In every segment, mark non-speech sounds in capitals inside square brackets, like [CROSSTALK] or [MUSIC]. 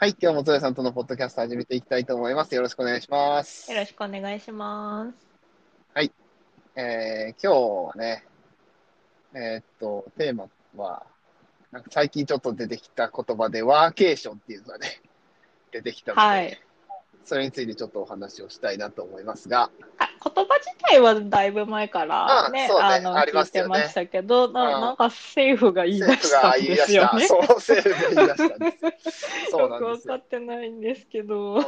はい、今日もゾエさんとのポッドキャスト始めていきたいと思います。よろしくお願いします。よろしくお願いします。えー、今日はね、えーっと、テーマは、なんか最近ちょっと出てきた言葉で、ワーケーションっていうのがね、[LAUGHS] 出てきたので、はい。それについてちょっとお話をしたいなと思いますが、あ言葉自体はだいぶ前からね、あそうねあの、ありま聞いてましたけど、うん。ななんか政府が言い出したんですよね。そう、政府が言い出したんです。[LAUGHS] そうよなんですよ。くわか。ってないんですけど、う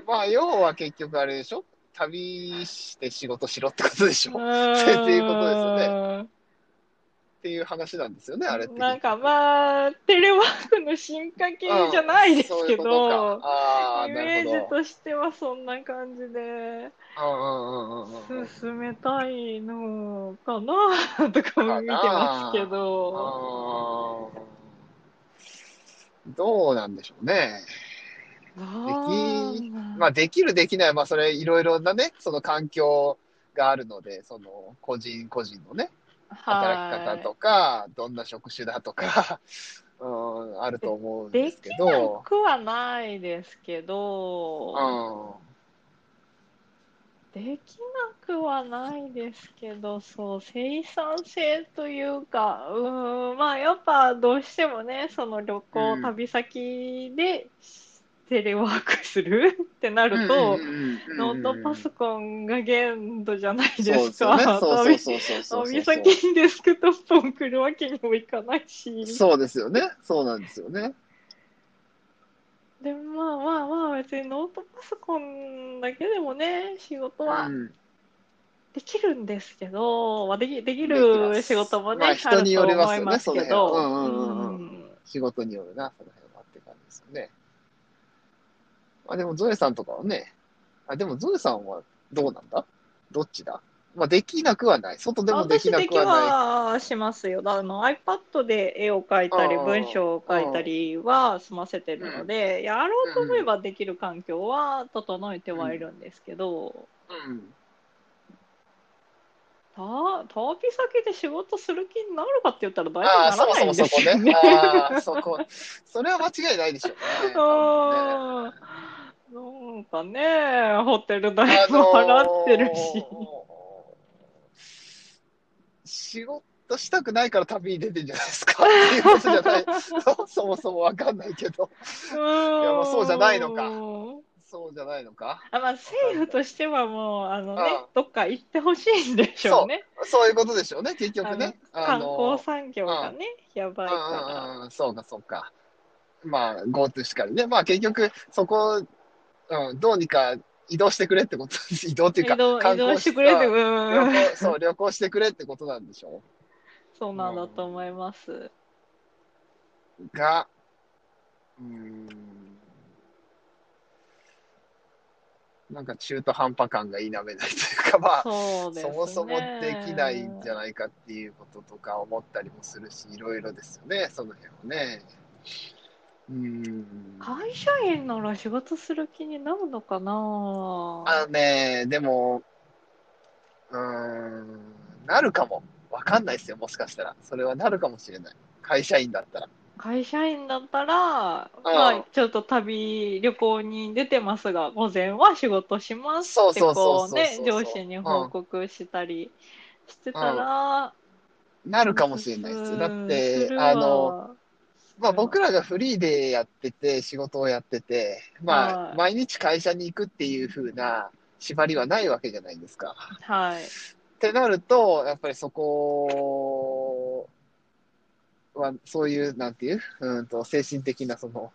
ん。まあ、要は結局あれでしょ？旅して仕事しろってことでしょ？[LAUGHS] っていうことですよねていう話なんですよね、あれって。なんかまあ、テレワークの進化系じゃないですけど、イ。メージとしてはそんな感じで。進めたいのかなとかも見てますけど。どうなんでしょうね。あできまあ、できる、できない、まあ、それ、いろいろなね、その環境があるので、その、個人個人のね、働き方とか、どんな職種だとか、[LAUGHS] うん、あると思うんでですけきなど、くはないですけど、うん、できなくはないですけど、そう、生産性というか、うーん、まあやっぱどうしてもね、その旅行、うん。旅先でテレワークする？[LAUGHS] ってなると、ノートパソコンが限度じゃないでそうですすか。そうそう旅そうそうそう旅先にデスクトップを送るわけにもいかないし。そうですよね。そうなんですよね。でもまあまあまあ別にノートパソコンだけでもね仕事はうんできるんですけど、まあ、できできるす仕事もね、まあ人によりますよねその辺はうんうんうんうんうん仕事によるな、その辺はって感じですよね。あ、でもゾエさんとかはね、あ、でもゾエさんはどうなんだ？どっちだ？まあ、できなくはない。外でもできなくはない。はしますよ。あの iPad で絵を描いたりうん文章を書いたりは済ませてるので、やろうと思えばできる環境は整えてはいるんですけど、うん。た旅先で仕事する気になるかって言ったら大ああ、そも体ならないんそもそこね。ですよね。ああ、そこ。それは間違いないでしょうね。[LAUGHS] なんかね、ホテル代も払ってるし。仕事したくないから旅に出てんじゃないですかっていうことじゃない。[LAUGHS] そもそもわかんないけど。うーんやまあそうじゃないのかそうじゃないのか。あまあ、政府としてはもう、あのねああ、どっか行ってほしいんでしょうね。そういうことでしょうね、結局ね。あの観光産業がね、やばいうんかうんうん、そうか、そうか。まあ、GoTo しかりね。まあ、結局、そこ、うん、どうにか移動してくれってこと、[LAUGHS] 移動っていうら。か、観光動してくれて、うんうん旅行、そう、旅行してくれってことなんでしょそうなんだと思います。うが、うーん、なんか中途半端感が否めないというか、まあ、そね。そもそもできないんじゃないかっていうこととか思ったりもするし、いろいろですよね、その辺はね。うーん。会社員なら仕事する気になるのかな？あのね、でも、うーん、なるかも。わかんないですよ、もしかしたら。それはなるかもしれない。会社員だったら。会社員だったら、まあ、ちょっと旅、旅行に出てますが、午前は仕事しますって、こうね上司に報告したりしてたら、なるかもしれないですよ。だっすて、あの、まあ僕らがフリーでやってて、仕事をやってて、まあはい毎日会社に行くっていう風な縛りはないわけじゃないですか。はい。ってなると、やっぱりそこは、そういう、なんていう、うんと、精神的な、その、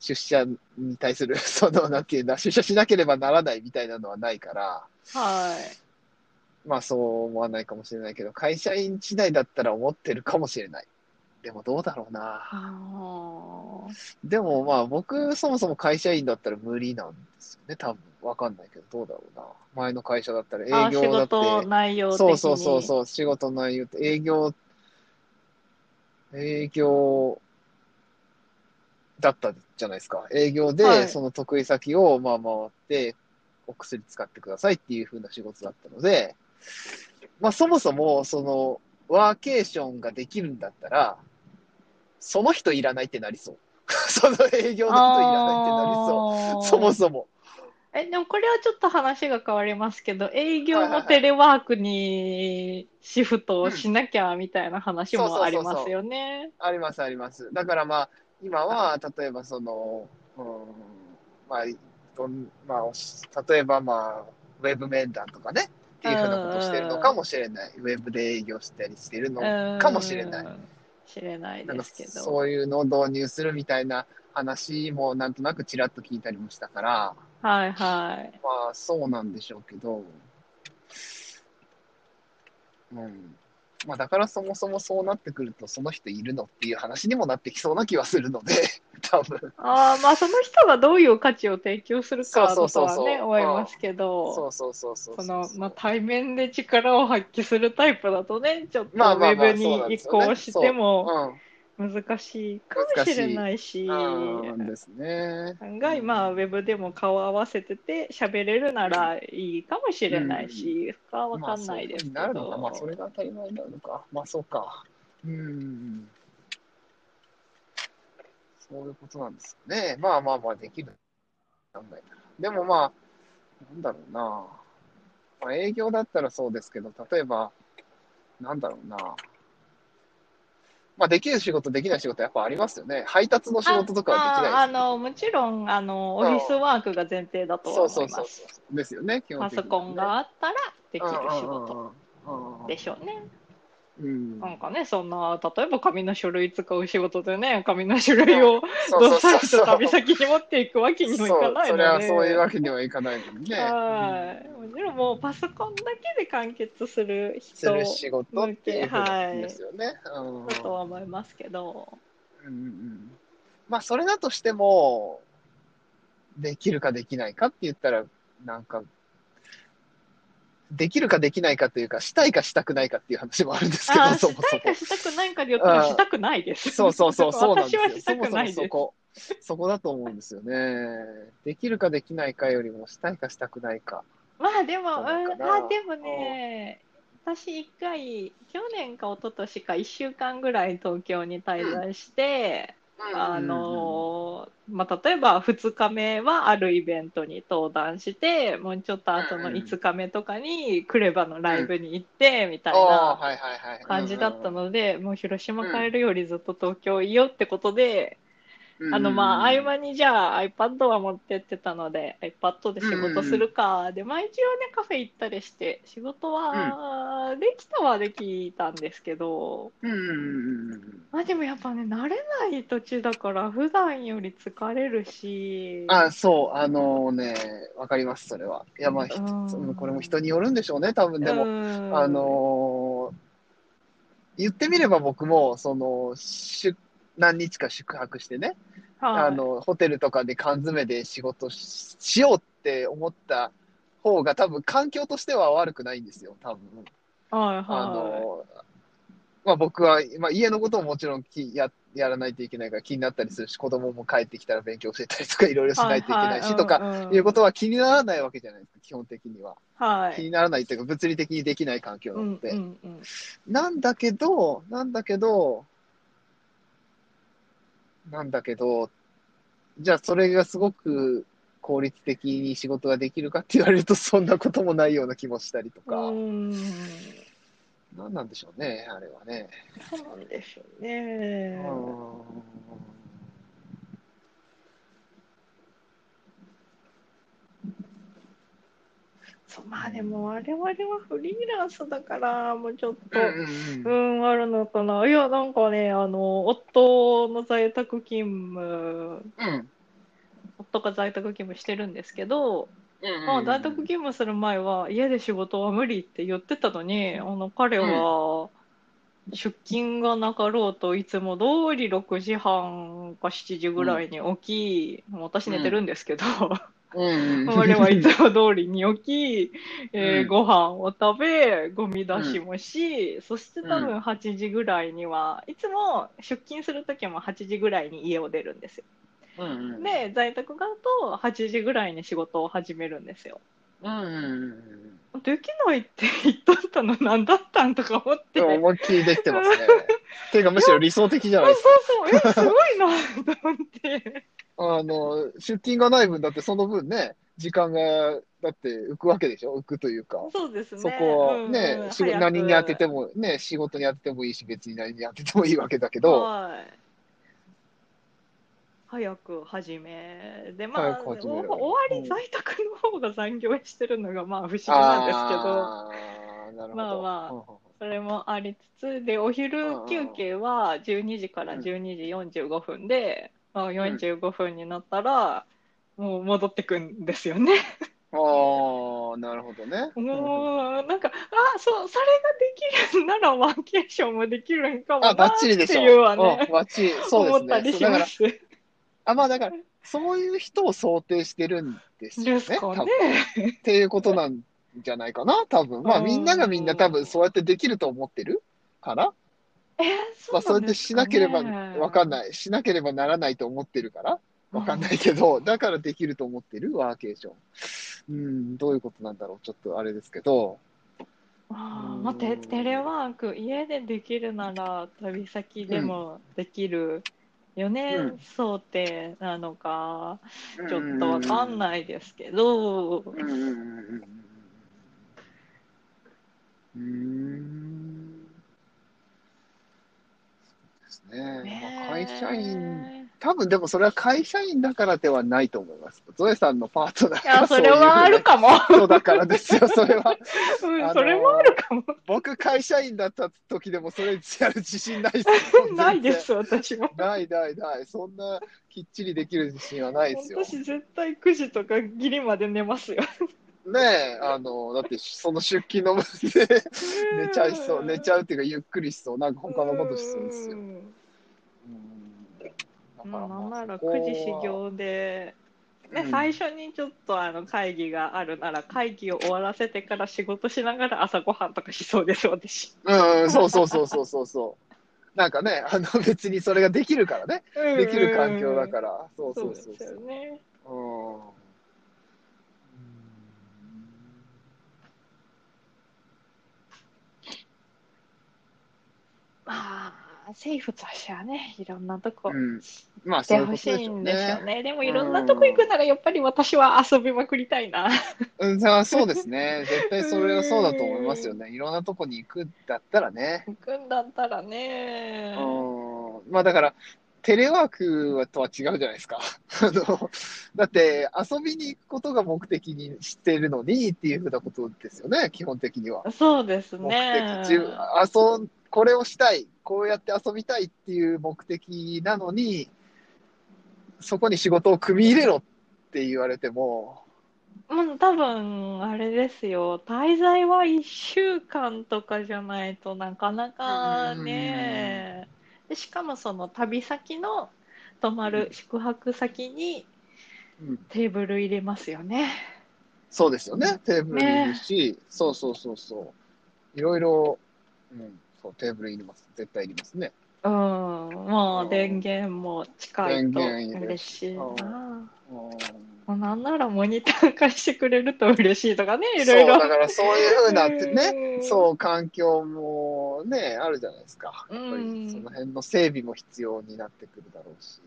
出社に対する、[LAUGHS] その、なんていうんだ、出社しなければならないみたいなのはないから、はい。まあそう思わないかもしれないけど、会社員時代だったら思ってるかもしれない。でもどうだろうな。あでもまあ僕、そもそも会社員だったら無理なんですよね、多分。わかんないけど、どうだろうな。前の会社だったら営業だって。事内容的に。そうそうそうそう、仕事内容って、営業、営業だったじゃないですか。営業はで、いその得意先を、まあ回って、お薬使ってくださいっていう風な仕事だったので、まあそもそも、その、ワーケーションができるんだったら、その人いらないってなりそう。[LAUGHS] その営業だといらないってなりそう。そもそも。え、でもこれはちょっと話が変わりますけど、営業のテレワークにシフトをしなきゃみたいな話もありますよね。ありますあります。だからまあ、今は、例えばその、うん、まあ、どんまあ、例えばまあ、ウェブ面談とかね、っていうふうなことをしてるのかもしれない。ウェブで営業したりしてるのかもしれない。知れないですけど。そういうのを導入するみたいな話もなんとなくちらっと聞いたりもしたから、はいはい。まあそうなんでしょうけど、うん。まあだからそもそもそうなってくると、その人いるのっていう話にもなってきそうな気はするので、[LAUGHS] 多分。ああ、まあその人がどういう価値を提供するかとはね、思いますけそど、うそうそうそうその、まあ対面で力を発揮するタイプだとね、ちょっとウェブに移行してもうん。難しいかもしれないし、うんですね。案外まあウェブでも顔合わせてて喋れるならいいかもしれないし、そこはわかんないですけまあ、なるのか。どまあ、それが当たり前になるのか。まあ、そうか。うん。そういうことなんですよね。まあまあまあ、できる。でもまあ、なんだろうな。まあ、営業だったらそうですけど、例えば、なんだろうな。まあ、できる仕事、できない仕事、やっぱありますよね。配達の仕事とかはできないですああのもちろんあのオフィスワークが前提だとはそう思そうそういます。そう。ですよね、基本パ的に、ソコンがあったらできる仕事事でしょうね。うん。なんかね、そんな、例えば紙の書類使う仕事でね、紙の書類をどっさりと旅先に持っていくわけにもいかないそうそれはので。そういうわけにはいかないもんね。はい。もちろんもうパソコンだけで完結するす人る仕事っていうことはいですよね。うんだとは思いますけど。うんうんまあ、それだとしても、できるかできないかって言ったら、なんか、できるかできないかというか、したいかしたくないかっていう話もあるんですけどそもそもしたいか。したくないかで言ったらしたくないです。そうそうそう、そうなんですよ。そもそ。もそこ、そこだと思うんですよね。できるかできないかよりも、したいかしたくないか。まあでも、そううん、あ、でもね、私一回、去年か一昨年か1週間ぐらい東京に滞在して、あのーまあ、例えば2日目はあるイベントに登壇して、もうちょっと後のうんうん。5日目とかにクレバのライブに行って、みたいな。感じだったうんので、もう広島帰るよりずっと東京いいよってことで、あの、まあ、合あ間にじゃあ iPad は持ってってたので、iPad で仕事するか。で、まあ一応ね、カフェ行ったりして、仕事はできたはできたんですけど。まあでもやっぱね、慣れない土地だから、普段より疲れるし、あ、そう、あのね、わかります、それは。いや、まあ、これも人によるんでしょうね、多分でも。もあ、のー言ってみれば僕も、その、しゅ何日か宿泊してね、はい、あの、ホテルとかで缶詰で仕事ししようって思った方が多分環境としては悪くないんですよ、多分。はいはい、あの、まあ僕は、まあ家のことももちろんきややらないといけないから気になったりするし、子供も帰ってきたら勉強教えたりとかいろいろしないといけないしとか、かいうことは気にならないわけじゃないですか、基本的には。はい。気にならないっていうか、物理的にできない環境なので。うんうんうんなんだけど、なんだけど、なんだけど、じゃあそれがすごく効率的に仕事ができるかって言われると、そんなこともないような気もしたりとか、うんなんなんでしょうね、あれはね。そうなんでしょうね。うんそうまあでも我々はフリーランスだからもうちょっと、ううんん、あるのかな。いや、なんかね、あの、夫の在宅勤務、うん。夫が在宅勤務してるんですけど、うんまあ、在宅勤務する前は家で仕事は無理って言ってたのに、あの、彼は出勤がなかろうといつも通り6時半か7時ぐらいに起き、もう私寝てるんですけど、うん彼はいつも通りに起き、[LAUGHS] えーうんご飯を食べ、ゴミ出しもし、そして多分8時ぐらいには、いつも出勤するときも8時ぐらいに家を出るんですよ。うんうんで、在宅がと8時ぐらいに仕事を始めるんですよ。うんうんできないって言っとったの何だったんとか思って。思いっきりできてますね。[LAUGHS] ていうか、むしろ理想的じゃないですか。そうそう、え、すごいなと思って。あの、出勤がない分だってその分ね、時間が、だって浮くわけでしょ？浮くというか。そうですね。そこはね、うんうん仕事何に当てても、ね、仕事に当ててもいいし、別に何に当ててもいいわけだけど、はい。早く始め。で、まあ、終わり在宅の方が残業してるのがまあ不思議なんですけど、あーなるほど。まあまあそれもありつつ、で、お昼休憩は12時からうん12時45分で、まあ、45分になったら、もう戻ってくんですよね。ああ、なるほどね。[LAUGHS] もう、なんか、あ、そう、それができるんならワーケーションもできるんかもあ、なバッチリでしょ。っていうはうんね、バッチリ。そうですね。思ったりしそうだから、ます。あ、まあだから、そういう人を想定してるんですよね。ですか多分ね。っていうことなんじゃないかな、多分。まあうんみんながみんな多分そうやってできると思ってるから、えー、まあそうやってしなければわかんい。ない。しなければならないと思ってるから、わかんないけど、だからできると思ってるワーケーション。うん、どういうことなんだろう。ちょっとあれですけど。あーまあ、テテレワーク、家でできるなら旅先でもできるよね、うん想定なのか、ちょっとわかんないですけど、うんうんうんうんうんうん。うーん。そうですね。ねまあ会社員、多分でもそれは会社員だからではないと思います。ゾエさんのパートナーいや、がそれはあるかも。そうだからですよ、それは。うんあのーそれもあるかも。僕、会社員だった時でもそれやる自信ないですよ。ないです、私も。ないないない。そんなきっちりできる自信はないですよ。私、絶対9時とかギリまで寝ますよ。ねえ、あの、だってその出勤の分で [LAUGHS] 寝ちゃいそう、寝ちゃうっていうかゆっくりしそう、なんか他のことしそうですよ。んうんだまあ、なんならそこは。9時始業で、ねうん。最初にちょっとあの会議があるなら会議を終わらせてから仕事しながら朝ごはんとかしそうです私。うん、そうそうそうそうそうそう。[LAUGHS] なんかね、あの別にそれができるからね、できる環境だから、そうそでそうう。そうすよね。うんうんまあ政府としてはねいろんなとこうん、まあそうほしいんでしょうね。ね。でもいろんなとこ行くならやっぱり私は遊びまくりたいな。うん、そうですね。絶対それはそうだと思いますよね。いろんなとこに行くんだったらね。行くんだったらね。うん。まあだから、テレワークはとは違うじゃないですか。[LAUGHS] あの、だって遊びに行くことが目的にしているのにっていうふうなことですよね、基本的には。そうです目ね。的、自遊んこれをしたい、こうやって遊びたいっていう目的なのに、そこに仕事を組み入れろって言われても、もう多分あれですよ。滞在は1週間とかじゃないとなかなかね。でしかもその旅先の泊まる宿泊先にうん、テーブル入れますよね。そうですよね、テーブルいるし、そうそうそうそう、いろいろ、うん、そう、テーブルいります、絶対いりますね。うん、もう電源も近いと嬉しいな。うんなんならモニター貸してくれると嬉しいとかね、いろいろ。だからそういうふうなってね、うんそう、環境もね、あるじゃないですか。やっぱうんりその辺の整備も必要になってくるだろうし。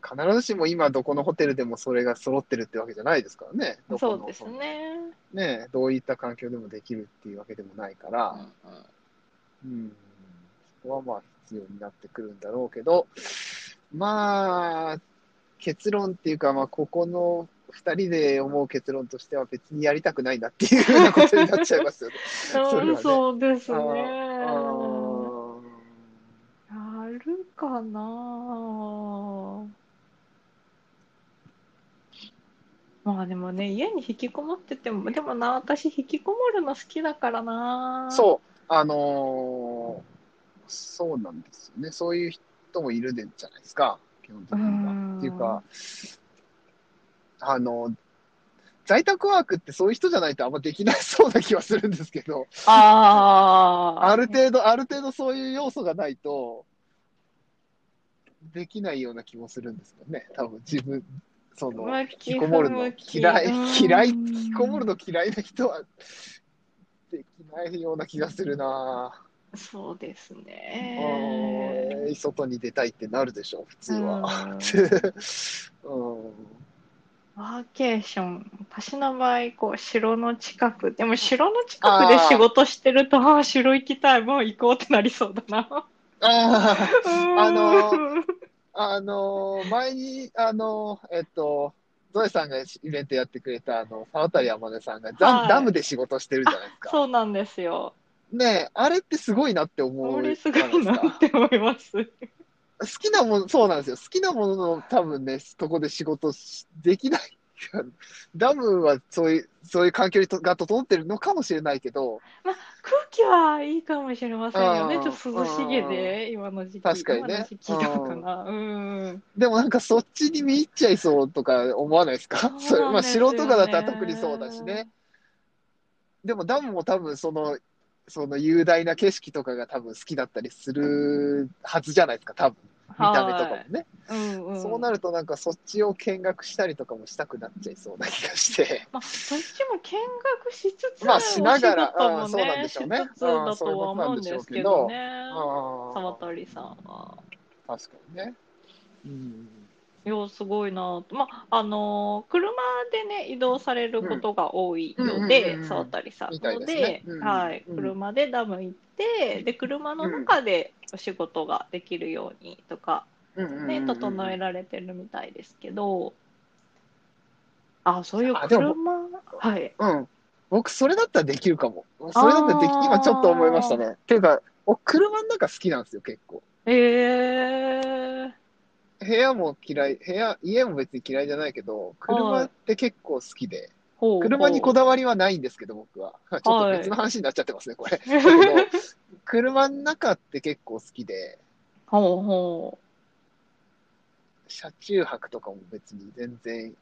必ずしも今どこのホテルでもそれが揃ってるってわけじゃないですからね。そうですね。ね、どういった環境でもできるっていうわけでもないから、うんうん、そこはまあ必要になってくるんだろうけど、まあ、結論っていうか、まあ、ここの二人で思う結論としては別にやりたくないなっていうふうなことになっちゃいますよね。[LAUGHS] そねそうですね。あやーるかなまあでもね、家に引きこもってても、でもな、私引きこもるの好きだからな。そう、あのーそうなんですよね。そういう人もいるでじゃないですか、基本的にうんは。っていうか、あの、在宅ワークってそういう人じゃないとあんまできないそうな気はするんですけど、ああ。ある程度、ある程度そういう要素がないと、できないような気もするんですよね。多分自分、その、向引ききこもるの嫌い、うん嫌い、引きこもるの嫌いな人はできないような気がするなそうですぁ、ね。うん外に出たいってなるでしょ、普通は。うんワーケーション、私の場合、こう、城の近く、でも城の近くで仕事してると、ああ、城行きたい、もう行こうってなりそうだな。ああ、あのうんあの、前に、あの、えっと、ゾエさんがイベントやってくれた、あの、沢渡山根さんがダ,、はいダムで仕事してるじゃないですか。そうなんですよ。ねえ、あれってすごいなって思う。これすごいなって思います。好きなもの、そうなんですよ。好きなものの多分ね、そこで仕事しできない。ダムはそういう、そういう環境が整ってるのかもしれないけど、まあ、空気はいいかもしれませんよね。うんちょっと涼しげで、今の時期。確かにねかな。うん。でもなんかそっちに見入っちゃいそうとか思わないですか？[LAUGHS] それまあ素人がだったら特にそうだしね。。でもダムも多分その、その雄大な景色とかが多分好きだったりするはずじゃないですか、多分。見た目とかもね。うんうん。そうなるとなんかそっちを見学したりとかもしたくなっちゃいそうな気がして。まあ、そっちも見学しつつ、まあしながらうんそうなんね、でしょうねしつつだとは思うんですけどね。あ沢渡さんは。確かにね。うん。いや、すごいなと。まあ、あのー車でね、移動されることが多いのでう、ん沢渡さんのですねで、うんはい、うん車でダム行って、で、車の中でお仕事ができるようにとか、ね、整えられてるみたいですけど、あ、そういう車、はい。うん。僕、それだったらできるかも。それだったらでき、今ちょっと思いましたね。っていうか、僕車の中好きなんですよ、結構。えー、部屋も嫌い、部屋、家も別に嫌いじゃないけど、車って結構好きで、車にこだだわりはないんですけど、僕は。[LAUGHS] ちょっと別の話になっちゃってますね、これ。[LAUGHS] 車の中って結構好きで、ほうほ車中泊とかも別に全然、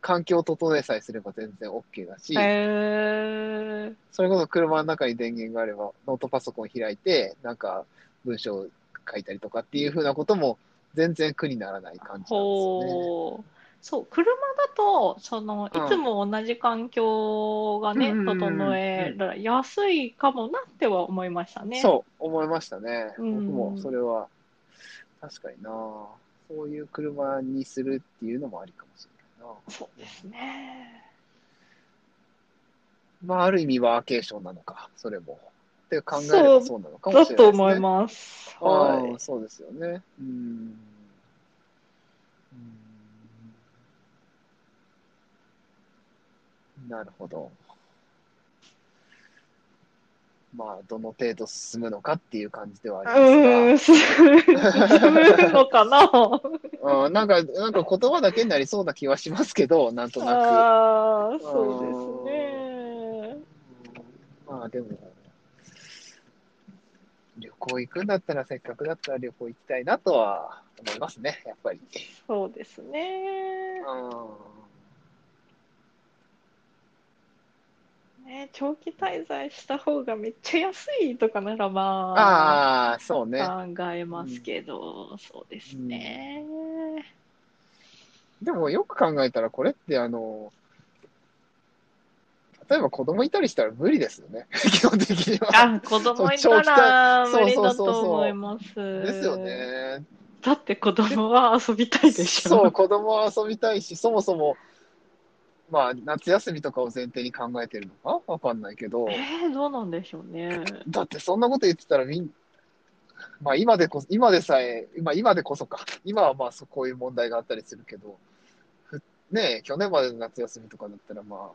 環境を整えさえすれば全然 OK だしそれこそ車の中に電源があれば、ノートパソコン開いて、なんか文章を書いたりとかっていうふうなことも全然苦にならない感じなんですよね。そう、車だと、その、いうんつも同じ環境がね、うん整えられやすいかもなっては思いましたね。そう、思いましたね。うん僕もそれは、確かになそういう車にするっていうのもありかもしれないなそうですね。まあ、ある意味ワーケーションなのか、それも。って考えればそうなのかもだしれないですね。と思います。あはいあ。そうですよね。うん。うんなるほど。まあ、どの程度進むのかっていう感じではあります進むのかなが、[LAUGHS] うん、なんか、なんか言葉だけになりそうな気はしますけど、なんとなああ、そうですね。く。まあ、でも、旅行行くんだったら、せっかくだったら旅行行きたいなとは思いますね、やっぱり。そうですね。うんね、長期滞在した方がめっちゃ安いとかならまあ、ああ、そうね。考えますけど、そうですね。でもよく考えたら、これってあの、例えば子供いたりしたら無理ですよね、[LAUGHS] 基本的には。あ、子供いたら無理だそうそうそうと思います。ですよ。ね。だって子供は遊びたいでしょ。そう、子供は遊びたいし、そもそも、まあ、夏休みとかを前提に考えてるのか？わかんないけど、えー、どうなんでしょうね。だってそんなこと言ってたらみん、まあ今でこそ、今でさえ、今、今でこそか。今はまあそうこういう問題があったりするけど、ふねえ、去年までの夏休みとかだったらまあ、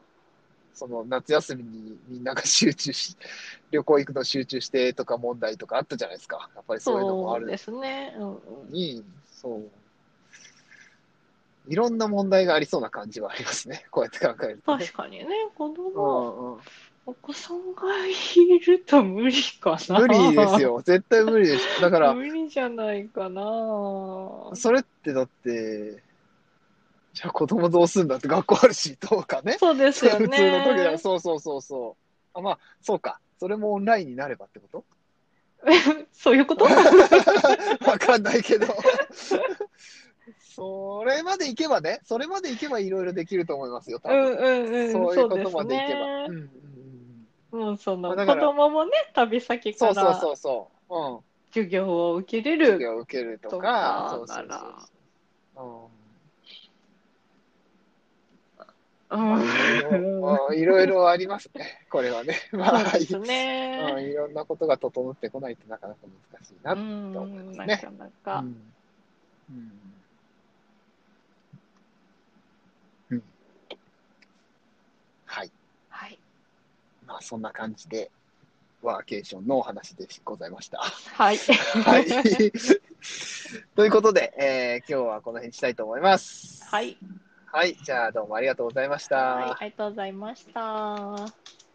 その夏休みにみんなが集中し、旅行行くの集中してとか問題とかあったじゃないですか。やっぱりそういうのもあるそうですね。うんうんに、そう。いろんな問題がありそうな感じはありますね。[LAUGHS] こうやって考えると、ね。確かにね、子う供、んうんお子さんがいると無理かな。無理です。よ。絶対無理です。だから、[LAUGHS] 無理じゃないかな。それってだって、じゃあ子供どうすんだって学校あるし、どうかね。そうですよね。普通の時だそうそうそうそう。あ、まあ、そうか。それもオンラインになればってこと？[LAUGHS] そういうこと？わかんないけど。それまでいけばね、それまでいけばいろいろできると思いますよ、多うん分。うんうん、そういうことまでいけば。そうねうんうんうんもうその子供もね、旅先からそうそうそうそう。うん。授業を受けれる。授業を受けるととかか、そうそうそううんうんうんいろいろありますね、これはね。[LAUGHS] まあ、そうですうんね。いろんなことが整ってこないとなかなか難しいな。と思いん、ますねなかなか。うんうんはい。はい。まあ、そんな感じで、ワーケーションのお話でございました。はい。はい。[LAUGHS] ということで、えー今日はこの辺にしたいと思います。はい。はい。じゃあ、どうもありがとうございました。はい。ありがとうございました。